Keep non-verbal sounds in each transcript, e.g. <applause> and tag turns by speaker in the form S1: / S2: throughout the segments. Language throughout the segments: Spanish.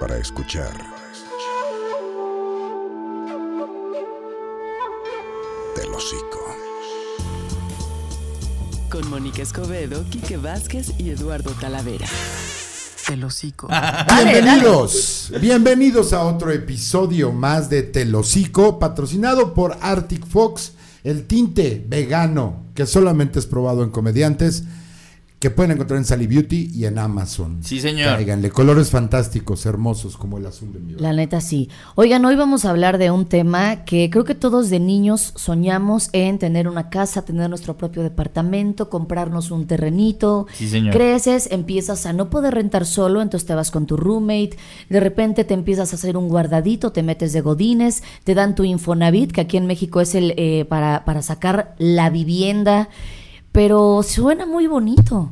S1: para escuchar. Del hocico.
S2: Con Mónica Escobedo, Quique Vázquez y Eduardo Talavera. El hocico.
S3: Bienvenidos, bienvenidos a otro episodio más de Telocico, patrocinado por Arctic Fox, el tinte vegano que solamente es probado en comediantes, que pueden encontrar en Sally Beauty y en Amazon.
S4: Sí, señor.
S3: Cáiganle, colores fantásticos, hermosos, como el azul de mi
S5: La neta sí. Oigan, hoy vamos a hablar de un tema que creo que todos de niños soñamos en tener una casa, tener nuestro propio departamento, comprarnos un terrenito.
S4: Sí, señor.
S5: Creces, empiezas a no poder rentar solo, entonces te vas con tu roommate, de repente te empiezas a hacer un guardadito, te metes de godines, te dan tu Infonavit, que aquí en México es el eh, para, para sacar la vivienda, pero suena muy bonito.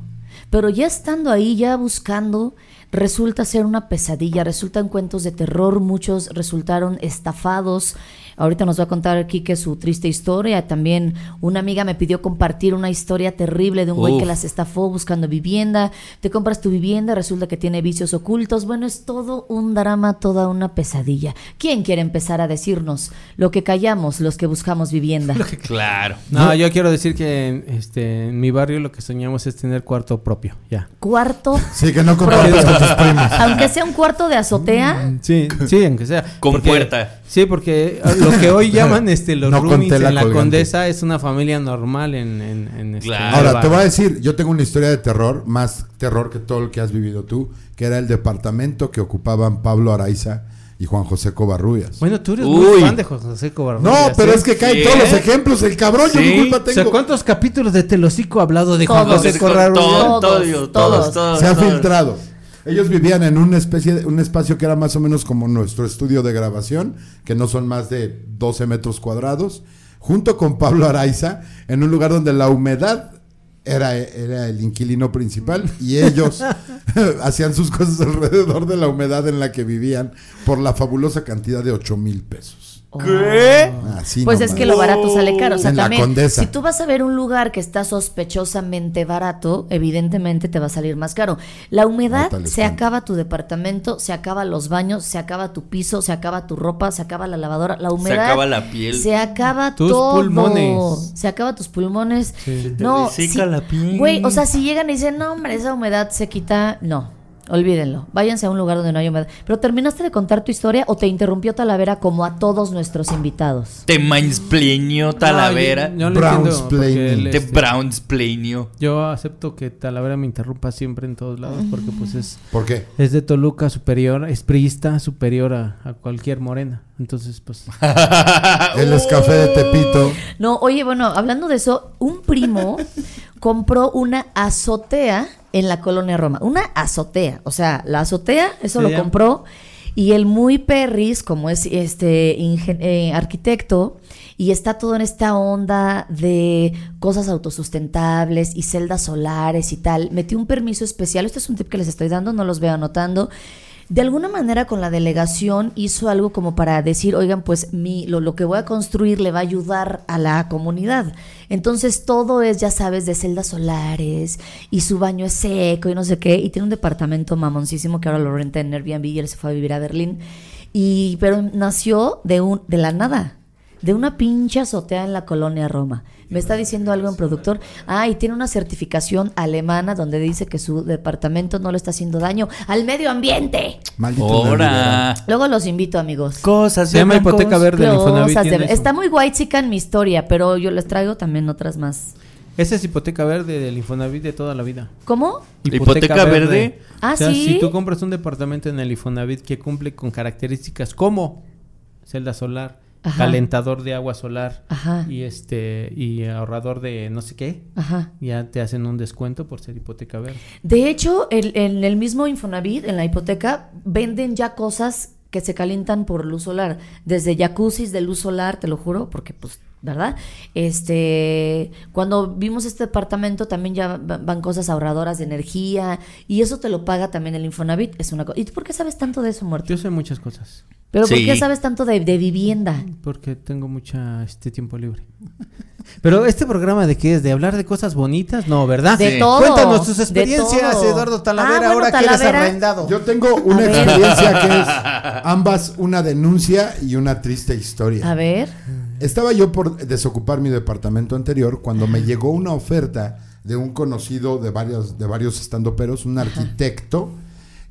S5: Pero ya estando ahí, ya buscando, resulta ser una pesadilla, resultan cuentos de terror, muchos resultaron estafados. Ahorita nos va a contar aquí que su triste historia. También una amiga me pidió compartir una historia terrible de un güey que las estafó buscando vivienda. Te compras tu vivienda, resulta que tiene vicios ocultos. Bueno, es todo un drama, toda una pesadilla. ¿Quién quiere empezar a decirnos lo que callamos los que buscamos vivienda? <laughs>
S4: Claro.
S6: No, yo quiero decir que en, este, en mi barrio lo que soñamos es tener cuarto propio, ya.
S5: Cuarto, <laughs>
S3: Sí, que no compartas con tus primos.
S5: aunque sea un cuarto de azotea.
S6: Sí, sí, aunque sea.
S4: Con
S6: Porque-
S4: puerta.
S6: Sí, porque eh, lo que hoy <laughs> llaman este, los
S3: No
S6: roomies en la
S3: colgante.
S6: Condesa es una familia normal en, en, en este,
S4: Claro.
S3: Ahora, te voy a decir, yo tengo una historia de terror, más terror que todo lo que has vivido tú, que era el departamento que ocupaban Pablo Araiza y Juan José Covarrubias.
S6: Bueno, tú eres
S4: Uy.
S6: muy fan de José Covarrubias.
S3: no, pero
S6: ¿eh?
S3: es que caen
S4: Sí,
S3: todos los ejemplos, el cabrón, yo qué culpa
S6: O sea,
S3: tengo.
S6: ¿cuántos capítulos de Telocico ha hablado de Juan. José Covarrubias?
S4: todo,
S5: Todos,
S4: todos,
S5: todos.
S4: todos, todos,
S3: Se ha
S4: todos.
S3: filtrado. Ellos vivían en una especie de, un espacio que era más o menos como nuestro estudio de grabación, que no son más de 12 metros cuadrados, junto con Pablo Araiza, en un lugar donde la humedad era, era el inquilino principal y ellos <laughs> hacían sus cosas alrededor de la humedad en la que vivían por la fabulosa cantidad de 8 mil pesos.
S4: ¿Qué?
S3: Así
S5: Pues
S3: nomás.
S5: es que lo barato sale caro. O sea,
S3: En la
S5: también,
S3: Condesa.
S5: si tú vas a ver un lugar que está sospechosamente barato, evidentemente te va a salir más caro. La humedad se acaba tu departamento, se acaba los baños, se acaba tu piso, se acaba tu ropa, se acaba la lavadora. La humedad.
S4: acaba la piel.
S5: Se acaba
S6: Tus
S5: todo.
S6: pulmones.
S5: Se acaba tus pulmones.
S6: Sí.
S5: No,
S4: te
S5: sí.
S4: la piel.
S5: Güey, o sea, si llegan y dicen, no, hombre, esa humedad se quita. No. Olvídenlo, váyanse a un lugar donde no haya humedad. Pero terminaste de contar tu historia o te interrumpió Talavera como a todos nuestros invitados.
S4: Te mansplainio Talavera.
S6: No, yo,
S3: Brownsplaining.
S6: él,
S4: Te
S6: este,
S4: brownsplainio.
S6: Yo acepto que Talavera me interrumpa siempre en todos lados porque pues es
S3: ¿Por qué?
S6: es de Toluca superior, es priista superior a, a cualquier morena. Entonces, pues <laughs>
S3: El escafé de Tepito.
S5: No, oye, bueno, hablando de eso, un primo <laughs> compró una azotea en la colonia Roma. Una azotea, o sea, la azotea, eso lo compró. Y el muy perris, como es este eh, arquitecto, y está todo en esta onda de cosas autosustentables y celdas solares y tal, metió un permiso especial. Este es un tip que les estoy dando, no los veo anotando. De alguna manera con la delegación hizo algo como para decir, oigan, pues mi, lo, lo que voy a construir le va a ayudar a la comunidad. Entonces todo es, ya sabes, de celdas solares y su baño es seco y no sé qué. Y tiene un departamento mamoncísimo que ahora lo renta en Airbnb y él se fue a vivir a Berlín. Y, pero nació de, un, de la nada, de una pinche azotea en la colonia Roma. Me está diciendo algo en productor. Ah, y tiene una certificación alemana donde dice que su departamento no le está haciendo daño al medio ambiente.
S3: Maldito
S4: Ahora.
S5: Luego los invito, amigos.
S4: Cosas
S6: se llama hipoteca verde.
S5: Cosas de-. Está muy white chica en mi historia, pero yo les traigo también otras más.
S6: Esa es hipoteca verde del Infonavit de toda la vida.
S5: ¿Cómo?
S4: ¿Hipoteca verde?
S5: Ah,
S6: o sea,
S5: ¿sí?
S6: si tú compras un departamento en el Infonavit que cumple con características como celda solar,
S5: Ajá.
S6: calentador de agua solar
S5: Ajá.
S6: y este y ahorrador de no sé qué,
S5: Ajá.
S6: ya te hacen un descuento por ser hipoteca verde.
S5: De hecho, el- en el mismo Infonavit, en la hipoteca, venden ya cosas que se calientan por luz solar. Desde jacuzzis de luz solar, te lo juro, porque pues, ¿verdad? Este, cuando vimos este departamento también ya va- van cosas ahorradoras de energía y eso te lo paga también el Infonavit. Es una cosa. ¿Y tú por qué sabes tanto de eso, Muerto?
S6: Yo sé muchas cosas.
S5: Pero ¿por qué sabes tanto de, de vivienda?
S6: Porque tengo mucha este tiempo libre. <laughs> Pero este programa de qué es, de hablar de cosas bonitas, no, ¿verdad?
S5: De
S4: Sí.
S5: todo.
S6: Cuéntanos tus experiencias. Eduardo Talavera,
S5: Ah, bueno,
S6: ahora que eres arrendado.
S3: Yo tengo una experiencia que es <laughs> ambas una denuncia y una triste historia.
S5: A ver.
S3: Estaba yo por desocupar mi departamento anterior cuando me llegó una oferta de un conocido de varios, de varios estandoperos, un arquitecto,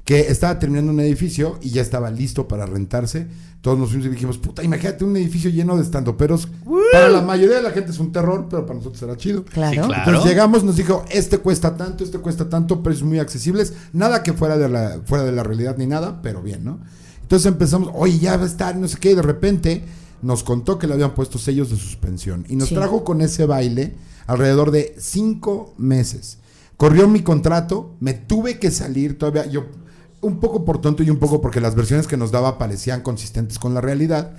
S3: que estaba terminando un edificio y ya estaba listo para rentarse. Todos nos fuimos y dijimos, puta, imagínate un edificio lleno de estandoperos. Para la mayoría de la gente es un terror, pero para nosotros era chido.
S5: Claro.
S4: Sí, claro.
S3: Entonces llegamos, nos dijo, este cuesta tanto, este cuesta tanto, precios muy accesibles, nada que fuera de la, fuera de la realidad ni nada, pero bien, ¿no? Entonces empezamos, oye, ya va a estar, no sé qué, y de repente nos contó que le habían puesto sellos de suspensión y nos
S5: Sí.
S3: trajo con ese baile alrededor de cinco meses. Corrió mi contrato, me tuve que salir todavía, yo un poco por tonto y un poco porque las versiones que nos daba parecían consistentes con la realidad.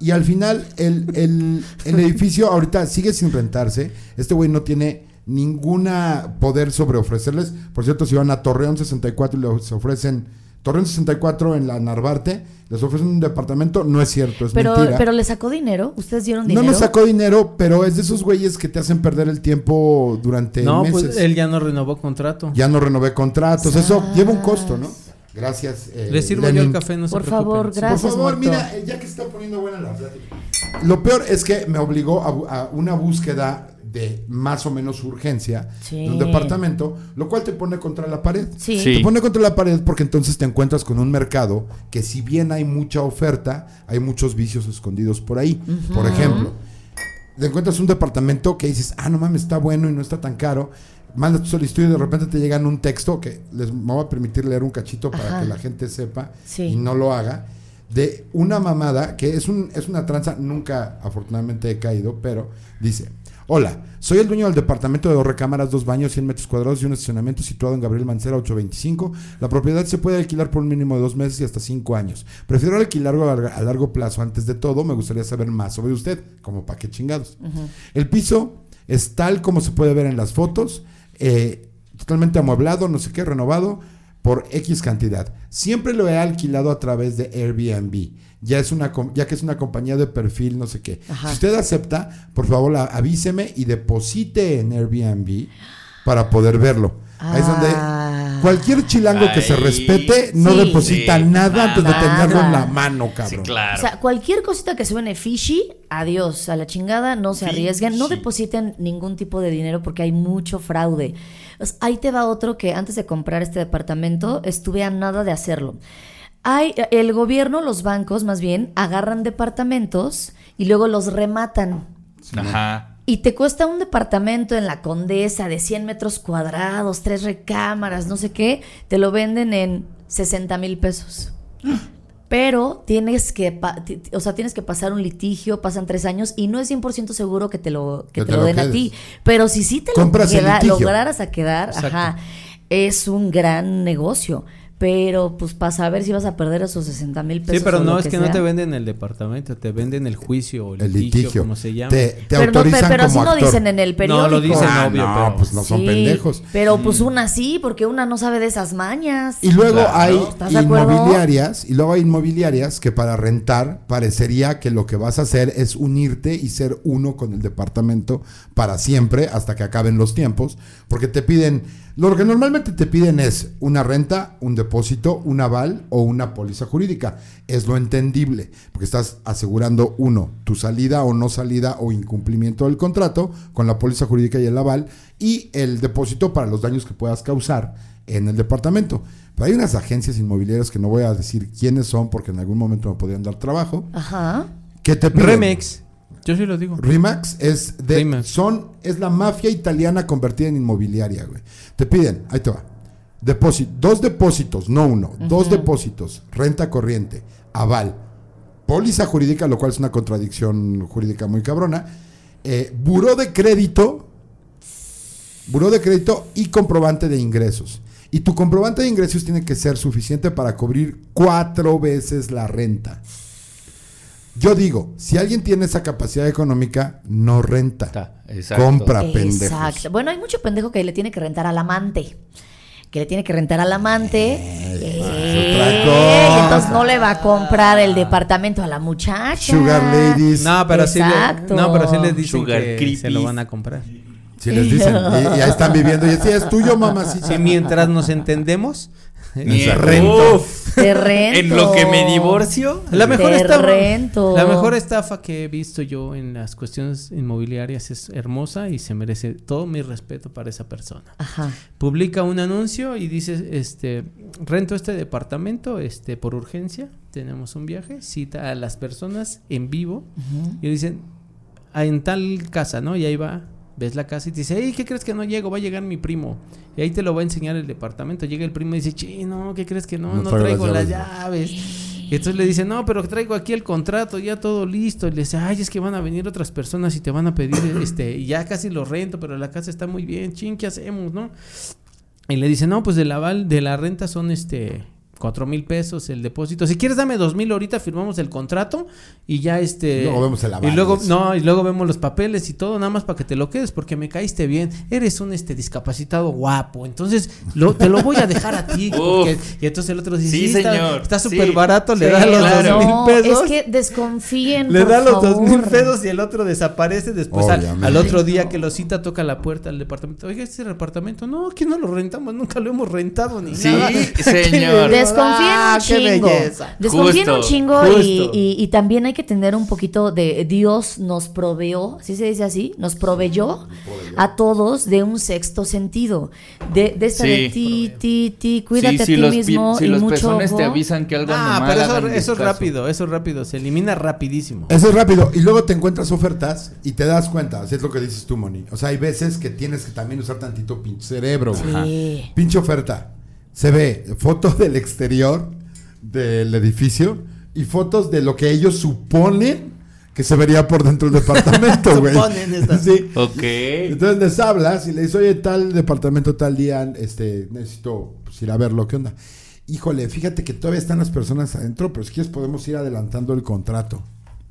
S3: Y al final, el, el- el edificio ahorita sigue sin rentarse. Este güey no tiene ninguna poder sobre ofrecerles. Por cierto, si van a Torreón 64 y les ofrecen Torreón 64 en la Narvarte, les ofrecen un departamento, no es cierto, es
S5: Pero,
S3: mentira.
S5: pero le sacó dinero. ¿Ustedes dieron
S3: no
S5: dinero?
S3: nos sacó dinero, pero es de esos güeyes que te hacen perder el tiempo durante
S6: no,
S3: meses.
S6: pues él ya no renovó contrato.
S3: Ya no renové contratos, eso lleva un costo, ¿no? Gracias. eh,
S6: Le sirvo yo el café, no se
S5: Por favor, gracias.
S3: Por favor, mira, eh, ya que se está poniendo buena la plática. Lo peor es que me obligó a una búsqueda de más o menos urgencia
S5: Sí.
S3: de un departamento, lo cual te pone contra la pared.
S5: Sí.
S4: Sí.
S3: Te pone contra la pared porque entonces te encuentras con un mercado que si bien hay mucha oferta, hay muchos vicios escondidos por ahí. Por ejemplo, te encuentras un departamento que dices, ah, no mames, está bueno y no está tan caro. Mandas tu solicitud y de repente te llegan un texto que les voy a permitir leer un cachito para
S5: Ajá.
S3: que la gente sepa
S5: Sí.
S3: y no lo haga. De una mamada que es, un, es una tranza, nunca afortunadamente he caído, pero dice: Hola, soy el dueño del departamento de dos recámaras, dos baños, 100 metros cuadrados y un estacionamiento situado en Gabriel Mancera 825. La propiedad se puede alquilar por un mínimo de dos meses y hasta cinco años. Prefiero alquilarlo a, largo plazo. Antes de todo, me gustaría saber más sobre usted, como para qué chingados. El piso es tal como se puede ver en las fotos, eh, totalmente amueblado, no sé qué, renovado por X cantidad. Siempre lo he alquilado a través de Airbnb. Ya, es una, ya que es una compañía de perfil, no sé qué.
S5: Ajá.
S3: Si usted acepta, por favor avíseme y deposite en Airbnb para poder verlo. Ahí es donde
S5: Ah.
S3: Cualquier chilango que se respete no
S5: sí.
S3: deposita
S4: Sí,
S3: nada antes de tenerlo en la mano,
S4: Sí,
S3: cabrón.
S4: claro.
S5: O sea, cualquier cosita que suene fishy, adiós, a la chingada, no se arriesguen, no depositen ningún tipo de dinero porque hay mucho fraude. Ahí te va otro que antes de comprar este departamento estuve a nada de hacerlo. Hay, el gobierno, los bancos más bien, agarran departamentos y luego los rematan.
S4: Ajá.
S5: Y te cuesta un departamento en la Condesa de 100 metros cuadrados, tres recámaras, no sé qué, te lo venden en 60 mil pesos. Pero tienes que, o sea, tienes que pasar un litigio, pasan tres años y no es 100% seguro que te lo, que
S3: Que
S5: te
S3: te
S5: lo
S3: lo
S5: den a ti. Pero si sí te lo
S3: Compras
S5: queda- lograras a quedar,
S6: Exacto.
S5: ajá, es un gran negocio. Pero pues para saber si vas a perder esos 60 mil pesos.
S6: Sí, pero
S5: o
S6: no
S5: lo
S6: es que no te venden el departamento, te venden el juicio o el,
S3: El
S6: litigio,
S3: litigio.
S6: como se llama.
S3: Te, te
S5: Pero, no,
S3: autorizan
S5: pero así
S3: como
S5: no
S3: actor.
S5: dicen en el periódico.
S6: No, lo dicen,
S3: Ah,
S6: obvio,
S3: no,
S6: pero-
S3: pues no son
S5: Sí,
S3: pendejos.
S5: Pero pues una sí, porque una no sabe de esas mañas.
S3: Y luego
S4: Claro.
S3: hay inmobiliarias, y luego hay inmobiliarias que para rentar parecería que lo que vas a hacer es unirte y ser uno con el departamento para siempre hasta que acaben los tiempos, porque te piden, lo que normalmente te piden es una renta, un depósito, un aval o una póliza jurídica. Es lo entendible, porque estás asegurando uno, tu salida o no salida o incumplimiento del contrato con la póliza jurídica y el aval y el depósito para los daños que puedas causar en el departamento. Pero hay unas agencias inmobiliarias que no voy a decir quiénes son porque en algún momento me podrían dar trabajo.
S5: Ajá.
S3: que te piden?
S6: Remex. Yo sí lo digo.
S3: Remax es de
S6: Remax.
S3: son es la mafia italiana convertida en inmobiliaria, güey. Te piden, ahí te va. Depósito, dos depósitos, no uno, dos depósitos, renta corriente, aval, póliza jurídica, lo cual es una contradicción jurídica muy cabrona, eh, buró de crédito, buró de crédito y comprobante de ingresos. Y tu comprobante de ingresos tiene que ser suficiente para cubrir cuatro veces la renta. Yo digo, si alguien tiene esa capacidad económica, no renta.
S4: Está, exacto.
S3: Compra pendejos.
S5: Exacto. Bueno, hay mucho pendejo que le tiene que rentar al amante. Que le tiene que rentar al amante
S3: Eh, otra cosa.
S5: entonces no le va a comprar el departamento a la muchacha.
S3: Sugar ladies.
S6: No, pero sí, le,
S5: Exacto.
S6: no, pero sí les dicen
S4: Sugar
S6: que se lo van a comprar.
S3: Si les dicen. Y, y ahí están viviendo. Y sí, es tuyo, mamá. Sí,
S6: Sí, mientras nos entendemos. <laughs>
S4: Ni-
S3: Esa
S6: rento.
S4: Uf. <laughs>
S5: Te rento.
S4: En lo que me divorcio.
S6: La mejor
S5: Te
S6: estafa.
S5: rento.
S6: La mejor estafa que he visto yo en las cuestiones inmobiliarias es hermosa y se merece todo mi respeto para esa persona.
S5: Ajá.
S6: Publica un anuncio y dice, este, rento este departamento, este, por urgencia, tenemos un viaje, cita a las personas en vivo y dicen, "Ah, en tal casa, ¿no? Y ahí va, ves la casa y te dice, hey, ¿qué crees que no llego? Va a llegar mi primo. Y ahí te lo va a enseñar el departamento. Llega el primo y dice, che, no, ¿qué crees que no?
S3: No
S6: No,
S3: traigo las llaves".
S6: llaves. Y entonces le dice, no, pero traigo aquí el contrato, ya todo listo. Y le dice, ay, es que van a venir otras personas y te van a pedir, este, y ya casi lo rento, pero la casa está muy bien, ching, ¿qué hacemos, no? Y le dice, no, pues del aval, de la renta son este cuatro mil pesos el depósito. Si quieres dame dos mil ahorita firmamos el contrato y ya este
S3: Y luego vemos el aval,
S6: Y luego no, y luego vemos los papeles y todo, nada más para que te lo quedes porque me caíste bien. Eres un este discapacitado guapo, entonces lo, te lo voy a dejar a ti. <laughs> porque- y entonces el otro dice,
S4: Sí,
S6: sí,
S4: señor,
S6: está
S4: sí.
S6: súper barato, le
S4: Sí,
S6: da los
S4: claro.
S6: dos mil
S5: No,
S6: pesos.
S5: es que desconfíen.
S6: Le
S5: por
S6: da los dos mil pesos y el otro desaparece. Después al, al otro día que lo cita, toca la puerta del departamento. Oiga, este departamento, no, aquí no lo rentamos, nunca lo hemos rentado ni
S4: Sí,
S6: nada.
S4: señor. <laughs>
S5: Desconfíen
S6: Ah,
S5: un
S6: qué
S5: chingo.
S6: belleza.
S5: Desconfíen un chingo y,
S6: justo.
S5: y- y también hay que tener un poquito de Dios nos proveó, ¿sí se dice así? Nos proveyó a todos de un sexto sentido. De, de esta de ti, ti, ti, cuídate
S4: Sí,
S5: a ti
S4: los,
S5: mismo
S4: si
S5: y
S4: los
S5: mucho
S4: pezones te avisan que algo anda
S6: Ah,
S4: mal,
S6: pero eso, es
S4: caso.
S6: rápido, eso es rápido, se elimina rapidísimo.
S3: Eso es rápido. Y luego te encuentras ofertas y te das cuenta. Así es lo que dices tú, Moni. O sea, hay veces que tienes que también usar tantito pinche cerebro.
S5: Sí.
S3: Pinche oferta. Se ve fotos del exterior del edificio y fotos de lo que ellos suponen que se vería por dentro del departamento, <laughs> güey.
S6: Suponen estas.
S3: Sí.
S4: Ok.
S3: Entonces les hablas y le dices, oye, tal departamento, tal día, este, necesito pues, ir a verlo, ¿qué onda? Híjole, fíjate que todavía están las personas adentro, pero si quieres podemos ir adelantando el contrato.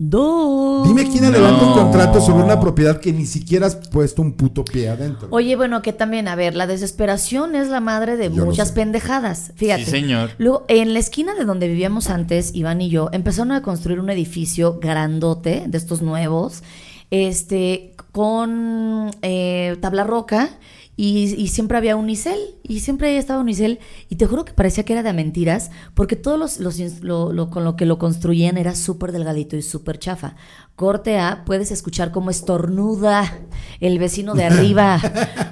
S5: Dos.
S3: Dime quién adelanta un
S4: No.
S3: contrato sobre una propiedad que ni siquiera has puesto un puto pie adentro.
S5: Oye, bueno, que también, a ver, la desesperación es la madre de
S3: Yo
S5: muchas pendejadas. Fíjate.
S4: Sí, señor.
S5: Luego, en la esquina de donde vivíamos antes, Iván y yo, empezaron a construir un edificio grandote, de estos nuevos, este, con eh, tabla roca. Y, y siempre había unicel, y siempre ahí estaba unicel, y te juro que parecía que era de mentiras, porque todos los, los lo- lo- con lo que lo construían era súper delgadito y súper chafa. Corte A, puedes escuchar cómo estornuda el vecino de <laughs> arriba,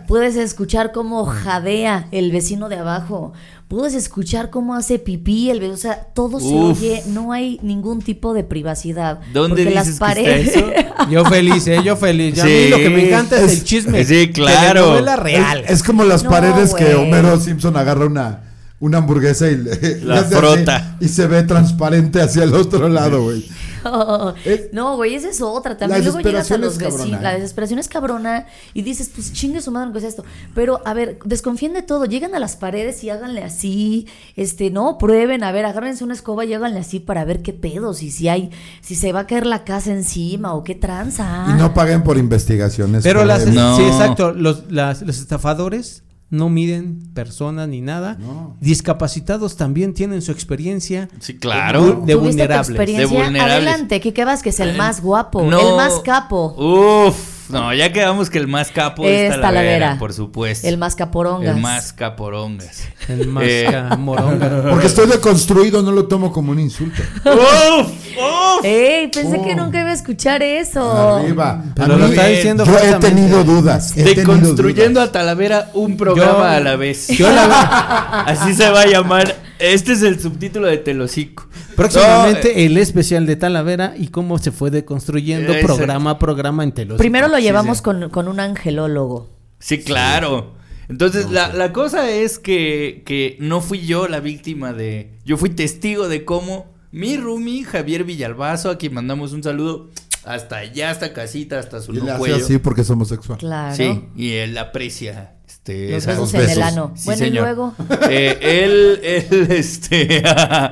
S5: puedes escuchar cómo jadea el vecino de abajo, puedes escuchar cómo hace pipí el vecino, o sea, todo se
S4: Uf.
S5: oye, no hay ningún tipo de privacidad.
S4: ¿Dónde dices que está eso? <laughs>
S6: Yo feliz, ¿eh? Yo feliz. Y a mí
S4: Sí.
S6: lo que me encanta es,
S3: Es-
S6: el chisme.
S4: sí, claro.
S3: Es,
S6: real.
S3: es como las
S5: No,
S3: paredes que. Homero Simpson agarra una, una hamburguesa y le, <laughs>
S4: La frota.
S3: así y se ve transparente hacia el otro lado, güey. <laughs> Es-
S5: No, güey, esa es otra. También
S3: La
S5: luego llegas a los vecinos. La
S3: ¿eh?
S5: desesperación es cabrona y dices, pues chingue su madre, ¿qué es esto? Pero, a ver, desconfíen de todo. Llegan a las paredes y háganle así. Este, no, prueben, a ver, agárrense una escoba y háganle así para ver qué pedos. Y si hay, si se va a caer la casa encima o qué tranza.
S3: Y no paguen por investigaciones.
S6: Pero las.
S4: No.
S6: sí, exacto. Los, las- los estafadores no miden personas ni nada.
S3: No.
S6: Discapacitados también tienen su experiencia.
S4: Sí, claro.
S6: de
S5: ¿Tuviste tu
S6: vulnerables.
S5: experiencia?
S4: De vulnerables.
S5: Adelante, Kike Vázquez, el más guapo,
S4: No.
S5: el más capo,
S4: Uf, no, ya quedamos que el más capo es,
S5: Es
S4: Talavera,
S5: Talavera.
S4: por supuesto.
S5: el más caporongas.
S4: El más caporongas.
S6: El más
S4: Eh.
S6: moronga. <laughs>
S3: Porque estoy deconstruido, no lo tomo como un insulto.
S4: ¡Uf! ¡Uf!
S5: ¡Ey! Pensé que
S3: Oh.
S5: nunca iba a escuchar eso.
S3: Arriba.
S6: Pero
S3: A
S6: lo
S3: mí-
S6: está diciendo
S3: Yo he tenido dudas. he tenido
S4: Deconstruyendo
S3: dudas.
S4: a Talavera un programa
S6: Yo-
S4: a la vez.
S6: Yo la <laughs>
S4: Así se va a llamar. Este es el subtítulo de Telocico.
S6: Próximamente
S4: No, eh,
S6: el especial de Talavera y cómo se fue deconstruyendo programa a programa en Telocico.
S5: Primero lo llevamos
S4: sí.
S5: Con, con un angelólogo.
S4: Sí, claro. Entonces, la, la cosa es que, que no fui yo la víctima de... Yo fui testigo de cómo mi roomie, Javier Villalbazo, a quien mandamos un saludo hasta allá, hasta casita, hasta su
S3: Y hace así porque es homosexual.
S5: Claro.
S4: Sí, y él aprecia este,
S5: Los besos en el ano.
S4: Sí,
S5: bueno,
S4: señor.
S5: y luego. <laughs>
S4: Eh, él, él, <laughs> este,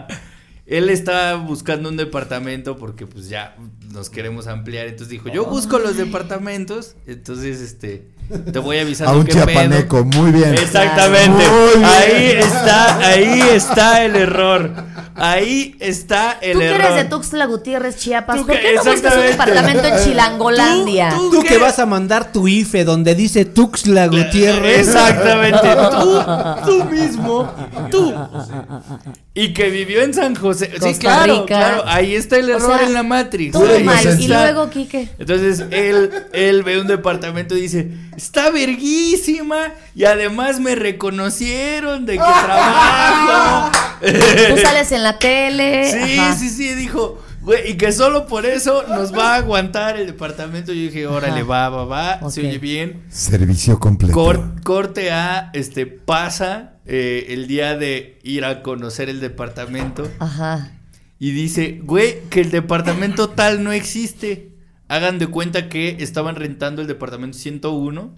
S4: <laughs> él está buscando un departamento porque pues ya nos queremos ampliar. Entonces dijo, yo busco los departamentos. Entonces, este, te voy
S3: A
S4: avisando
S3: un
S4: qué pedo.
S3: chiapaneco, muy bien.
S4: Exactamente.
S3: Muy bien.
S4: Ahí está, ahí está el error. Ahí está el
S5: Tú que
S4: error.
S5: eres de Tuxtla Gutiérrez, Chiapas, ¿por qué no buscas un departamento en Chilangolandia?
S4: Tú-
S6: Tú
S4: qué?
S6: que vas a mandar tu IFE donde dice Tuxtla Gutiérrez.
S4: Exactamente. <laughs> Tú, tú mismo. Tú. Y que vivió en San José. Sí,
S5: Costa
S4: claro,
S5: Rica.
S4: claro. Ahí está el
S5: O
S4: error
S5: sea,
S4: en la Matrix.
S5: Todo mal. Y luego, Quique.
S4: Entonces él, él ve un departamento y dice, está verguísima y además me reconocieron de que <laughs> trabajo. <laughs>
S5: Tú sales en la tele.
S4: Sí,
S5: ajá.
S4: sí, sí, dijo, güey, y que solo por eso nos va a aguantar el departamento. Yo dije, órale,
S5: Ajá.
S4: va, va, va, se oye bien.
S3: Servicio completo.
S4: Cor- corte A, este, pasa eh, el día de ir a conocer el departamento
S5: Ajá.
S4: y dice, güey, que el departamento tal no existe. Hagan de cuenta que estaban rentando el departamento 101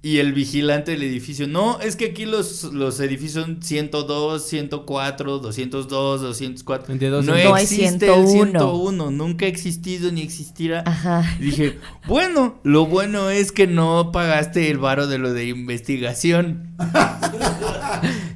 S4: y el vigilante del edificio, no, es que aquí los, los edificios son 102, 104, 202, 204.
S6: El de dos
S4: no,
S5: No hay
S4: existe el
S5: 101.
S4: 101, nunca ha existido ni existirá.
S5: Ajá.
S4: Y dije, bueno, lo bueno es que no pagaste el varo de lo de investigación. <laughs>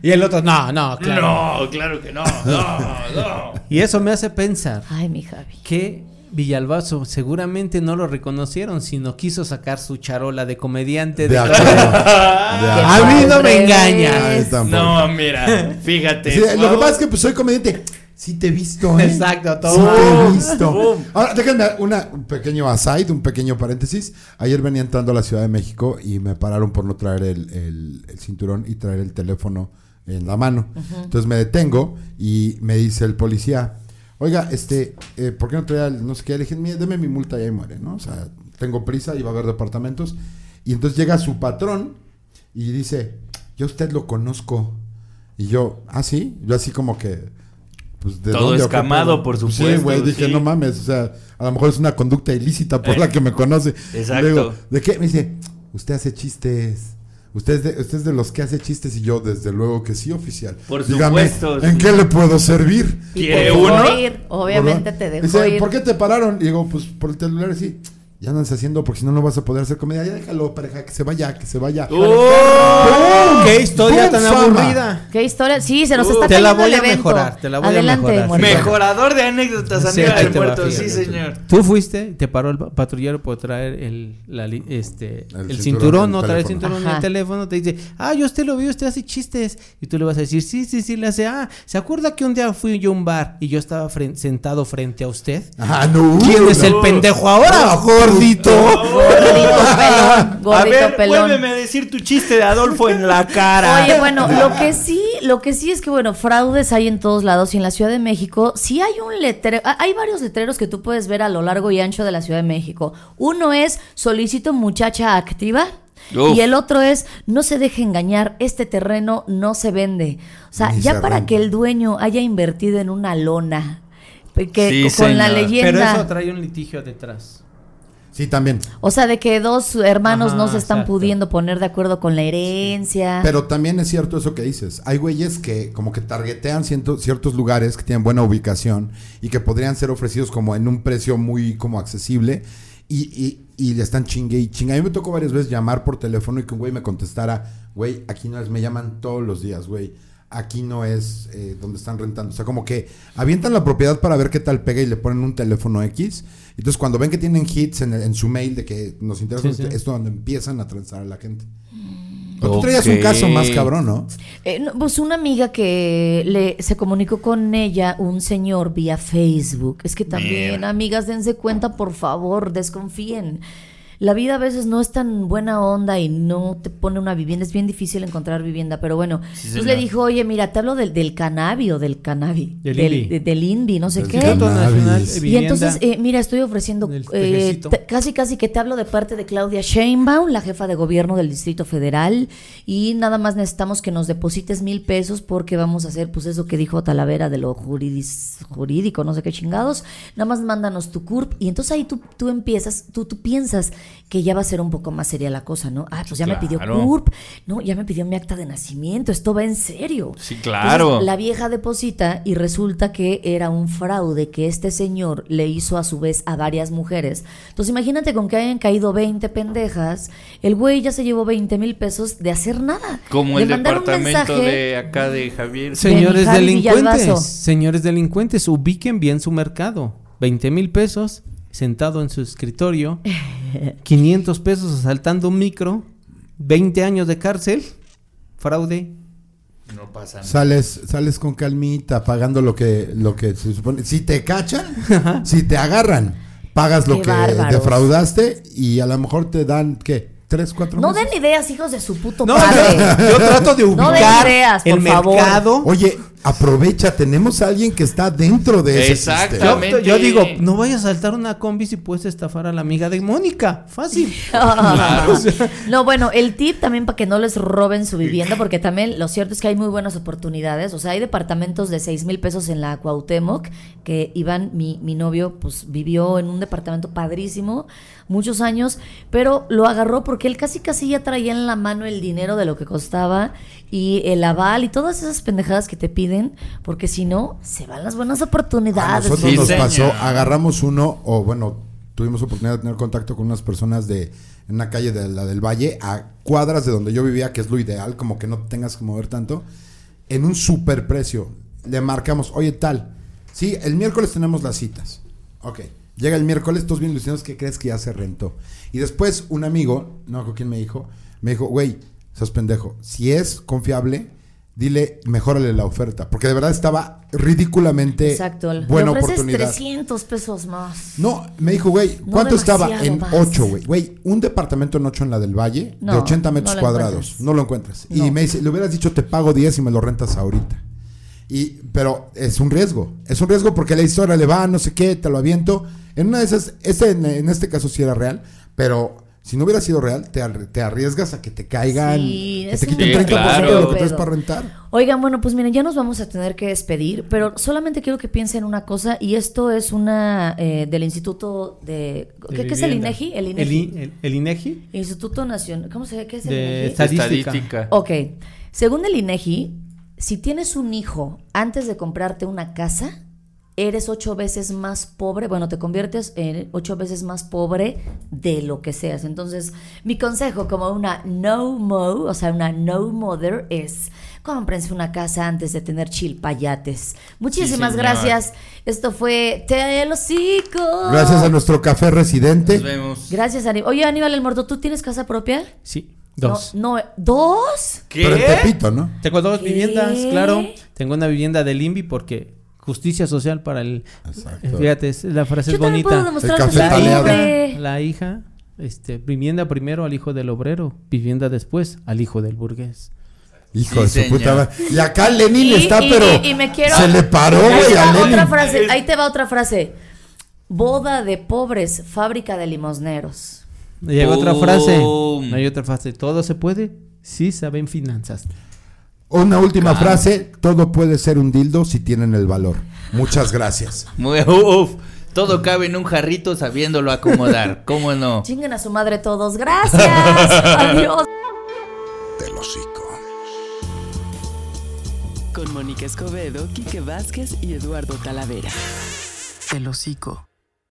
S6: Y el otro, no, no, claro.
S4: No, claro que no, no, no. <laughs>
S6: Y eso me hace pensar
S5: Ay, mi Javi.
S6: que Villalbazo seguramente no lo reconocieron, sino quiso sacar su charola de comediante.
S3: De
S6: De
S3: acuerdo. De <laughs>
S6: A mí no me
S5: Al
S6: engaña.
S3: Ay,
S5: revés.
S3: tampoco.
S4: No, mira, <laughs> fíjate.
S3: Sí, lo que pasa es que pues soy comediante. Sí te he visto, ¿eh?
S6: Exacto,
S3: Sí
S6: todo.
S3: te he visto.
S4: Boom.
S3: Ahora, déjenme una, un pequeño aside, un pequeño paréntesis. Ayer venía entrando a la Ciudad de México y me pararon por no traer el, el- el cinturón y traer el teléfono en la mano. Entonces me detengo y me dice el policía, oiga, este, eh, ¿por qué no trae el no sé qué? Le dije, "Mire, deme mi multa y ahí muere, ¿no? O sea, tengo prisa y va a haber departamentos. Y entonces llega su patrón y dice, yo a usted lo conozco. Y yo, ¿ah, sí? Yo así como que... Pues, ¿de
S4: Todo
S3: dónde
S4: escamado, por
S3: Pues
S4: supuesto,
S3: Sí, güey, dije,
S4: sí.
S3: no mames, o sea, a lo mejor es una conducta ilícita por la que me conoce.
S4: Exacto.
S3: Digo, ¿de qué? Me dice, usted hace chistes. Usted es, de, usted es de los que hace chistes y yo, desde luego que sí, oficial.
S4: Por
S3: Dígame,
S4: supuesto,
S3: ¿En
S4: sí.
S3: qué le puedo servir?
S4: ¿Quiere uno?
S5: ir, obviamente
S3: ¿Verdad?
S5: te dejó
S3: Dice,
S5: ir.
S3: ¿por qué te pararon? Y digo, pues por el celular, sí. Ya andas haciendo porque si no, no vas a poder hacer comedia. Ya déjalo, pareja, que se vaya, que se vaya.
S4: ¡Oh!
S6: ¡Qué historia
S3: ¡Bum,
S6: tan
S3: fama!
S6: aburrida!
S5: ¿Qué historia? Sí, se nos
S4: Uh,
S5: está
S6: te la voy a
S5: evento.
S6: mejorar, te la voy a
S5: Adelante,
S6: mejorar.
S5: muerto.
S4: Mejorador de anécdotas,
S6: ahí
S4: del muerto. Sí, señor.
S6: Tú fuiste, te paró el pa- patrullero por traer el, la este,
S3: El
S6: el,
S3: cinturón,
S6: cinturón,
S3: el
S6: no traer el cinturón en
S5: Ajá.
S6: el teléfono, te dice, ah, yo usted lo vi, usted hace chistes. Y tú le vas a decir, sí, sí, sí, le hace, ah, ¿se acuerda que un día fui yo a un bar y yo estaba fren- sentado frente a usted?
S3: Ah, no.
S6: ¿Quién es
S3: no.
S6: el pendejo ahora, gordito?
S5: Gordito <laughs> pelón, gordito
S4: a ver,
S5: pelón.
S4: vuélveme a decir tu chiste de Adolfo en la cara.
S5: Oye, bueno, lo que sí, lo que sí es que bueno, fraudes hay en todos lados y en la Ciudad de México sí hay un letrero, hay varios letreros que tú puedes ver a lo largo y ancho de la Ciudad de México. Uno es solicito muchacha activa.
S4: Uf.
S5: Y el otro es, no se deje engañar, este terreno no se vende. O sea,
S3: Ni
S5: ya
S3: se
S5: para
S3: renta.
S5: que el dueño haya invertido en una lona, que
S4: Sí,
S5: con la leyenda...
S6: Pero eso trae un litigio detrás.
S3: Sí, también.
S5: O sea, de que dos hermanos
S6: Ajá,
S5: no se están
S6: exacto.
S5: pudiendo poner de acuerdo con la herencia.
S3: Pero también es cierto eso que dices. Hay güeyes que como que targetean ciento- ciertos lugares que tienen buena ubicación y que podrían ser ofrecidos como en un precio muy como accesible y, y, y le están chingue y chingue. A mí me tocó varias veces llamar por teléfono y que un güey me contestara, güey, aquí no es, me llaman todos los días, güey. Aquí no es eh, donde están rentando. O sea, como que avientan la propiedad para ver qué tal pega y le ponen un teléfono X. Entonces, cuando ven que tienen hits en, el- en su mail de que nos interesa,
S6: Sí, sí.
S3: es donde empiezan a transar a la gente. Pero tú traías un caso más cabrón, ¿no?
S5: Eh, no, pues una amiga que le se comunicó con ella un señor vía Facebook. Es que también,
S4: Mira.
S5: amigas, dense cuenta, por favor, desconfíen. La vida a veces no es tan buena onda y no te pone una vivienda. Es bien difícil encontrar vivienda, pero bueno.
S4: Sí,
S5: Entonces
S4: señor.
S5: le dijo, oye, mira, te hablo del, del cannabis o del cannabis.
S6: Del
S5: del,
S6: INVI.
S5: de- del INVI, no sé
S3: Del
S5: qué.
S6: Nacional de
S3: Y
S5: entonces, eh, mira, estoy ofreciendo eh, casi, casi que te hablo de parte de Claudia Sheinbaum, la jefa de gobierno del Distrito Federal, y nada más necesitamos que nos deposites mil pesos porque vamos a hacer, pues eso que dijo Talavera de lo juridis- jurídico, no sé qué chingados. Nada más mándanos tu CURP y entonces ahí tú, tú empiezas, tú, tú piensas que ya va a ser un poco más seria la cosa, ¿no? Ah, pues ya me pidió. CURP, no, ya me pidió mi acta de nacimiento, esto va en serio.
S4: Sí, claro.
S5: Entonces, la vieja deposita y resulta que era un fraude que este señor le hizo a su vez a varias mujeres. Entonces imagínate con que hayan caído 20 pendejas, el güey ya se llevó 20 mil pesos de hacer nada.
S4: Como
S5: Le
S4: el
S5: un
S4: departamento
S5: mensaje-
S4: de acá de Javier.
S6: Señores delincuentes,
S5: Villalbazo.
S6: señores delincuentes, ubiquen bien su mercado. 20 mil pesos sentado en su escritorio, <laughs> <laughs> 500 pesos asaltando un micro, 20 años de cárcel, fraude.
S4: No pasa nada.
S3: Sales, sales con calmita, pagando lo que, lo que se supone. Si te cachan, si te agarran, pagas lo
S5: Qué
S3: que
S5: bárbaros.
S3: defraudaste y a lo mejor te dan, ¿qué? ¿Tres, cuatro
S5: No
S3: meses?
S5: den ideas, hijos de su puto
S6: No,
S5: padre.
S6: yo, yo trato de
S5: No den
S6: ubicar
S5: ideas, por
S6: el
S5: favor.
S6: mercado.
S3: Oye, aprovecha, tenemos a alguien que está dentro de ese
S4: Exacto.
S3: sistema.
S6: Yo,
S4: Exactamente.
S6: yo digo, no vayas a saltar una combi si puedes estafar a la amiga de Mónica. Fácil. <laughs>
S5: No, bueno, el tip también para que no les roben su vivienda, porque también lo cierto es que hay muy buenas oportunidades. O sea, hay departamentos de 6 mil pesos en la Cuauhtémoc, que Iván, mi, mi novio, pues vivió en un departamento padrísimo muchos años, pero lo agarró porque él casi casi ya traía en la mano el dinero de lo que costaba y el aval y todas esas pendejadas que te piden, porque si no, se van las buenas
S3: A
S5: oportunidades.
S3: nosotros
S4: Sí,
S3: nos
S4: señor.
S3: pasó, agarramos uno, o bueno, tuvimos oportunidad de tener contacto con unas personas de en una calle de la del Valle, a cuadras de donde yo vivía, que es lo ideal, como que no tengas que mover tanto, en un super precio. Le marcamos, oye, tal, sí, el miércoles tenemos las citas. Ok, llega el miércoles, todos bien ilusionados, ¿qué crees que ya se rentó? Y después un amigo, no me quién me dijo, me dijo, güey, sos pendejo, si es confiable, dile, mejórale la oferta, porque de verdad estaba ridículamente
S5: Exacto.
S3: Buena oportunidad.
S5: 300 pesos más.
S3: No, me dijo, güey,
S5: No
S3: ¿cuánto estaba? En
S5: más.
S3: 8, güey. Güey, un departamento en 8 en la del Valle, de
S5: No,
S3: 80 metros
S5: no
S3: cuadrados. No lo encuentras. Y me dice, le hubieras dicho, te pago 10 y me lo rentas ahorita. Y, pero es un riesgo. Es un riesgo porque la historia le va, no sé qué, te lo aviento. En una de esas, este, en, en este caso sí era real, pero si no hubiera sido real, te, ar- te arriesgas a que te caigan,
S5: Sí,
S3: que te
S5: un
S3: quiten
S4: Sí,
S3: 30% de lo que traes para rentar.
S5: Oigan, bueno, pues miren, ya nos vamos a tener que despedir, pero solamente quiero que piensen una cosa, y esto es una eh, del Instituto de... ¿Qué,
S6: De
S5: qué es el. INEGI? El
S6: El,
S5: INEGI.
S6: I- el- el INEGI
S5: Instituto Nacional... ¿Cómo se llama? ¿Qué es el
S6: de
S5: INEGI?
S6: estadística.
S4: Estadística.
S5: Ok, según el INEGI, si tienes un hijo antes de comprarte una casa, eres ocho veces más pobre, bueno, te conviertes en ocho veces más pobre de lo que seas. Entonces, mi consejo como una no mo, o sea, una no mother es cómprense una casa antes de tener chilpayates. Muchísimas gracias. Esto fue Te el hocico.
S3: Gracias a nuestro café residente.
S4: Nos vemos.
S5: Gracias, Aníbal. Oye, Aníbal el Muerto, ¿tú tienes casa propia?
S6: Sí, dos.
S5: No, no, ¿dos?
S3: Pero en Tepito, ¿no?
S6: Tengo dos
S5: ¿Qué?
S6: viviendas, claro. Tengo una vivienda del INVI porque justicia social para el...
S3: Exacto.
S6: Fíjate, es- la frase
S5: Yo
S6: es
S5: puedo
S6: bonita.
S5: demostrar.
S6: La hija, este, vivienda primero al hijo del obrero, vivienda después al hijo del burgués.
S3: Hijo
S4: Sí,
S3: de su
S4: señor.
S3: puta madre. Y acá Lenin
S5: Y-
S3: está,
S5: y-
S3: pero
S5: y- y me quiero-
S3: se le paró,
S5: Ahí
S3: güey,
S5: te
S3: a
S5: va
S3: Lenin.
S5: otra frase, ahí te va otra frase. Boda de pobres, fábrica de limosneros.
S6: Y hay otra frase.
S4: Boom.
S6: Hay otra frase. Todo se puede si saben finanzas.
S3: Una última frase, todo puede ser un dildo si tienen el valor. Muchas gracias.
S4: Muy, uf, todo cabe en un jarrito sabiéndolo acomodar. <laughs> ¿Cómo no?
S5: Chinguen a su madre todos. Gracias. <laughs> Adiós.
S1: Del hocico.
S2: Con Mónica Escobedo, Quique Vázquez y Eduardo Talavera. El hocico.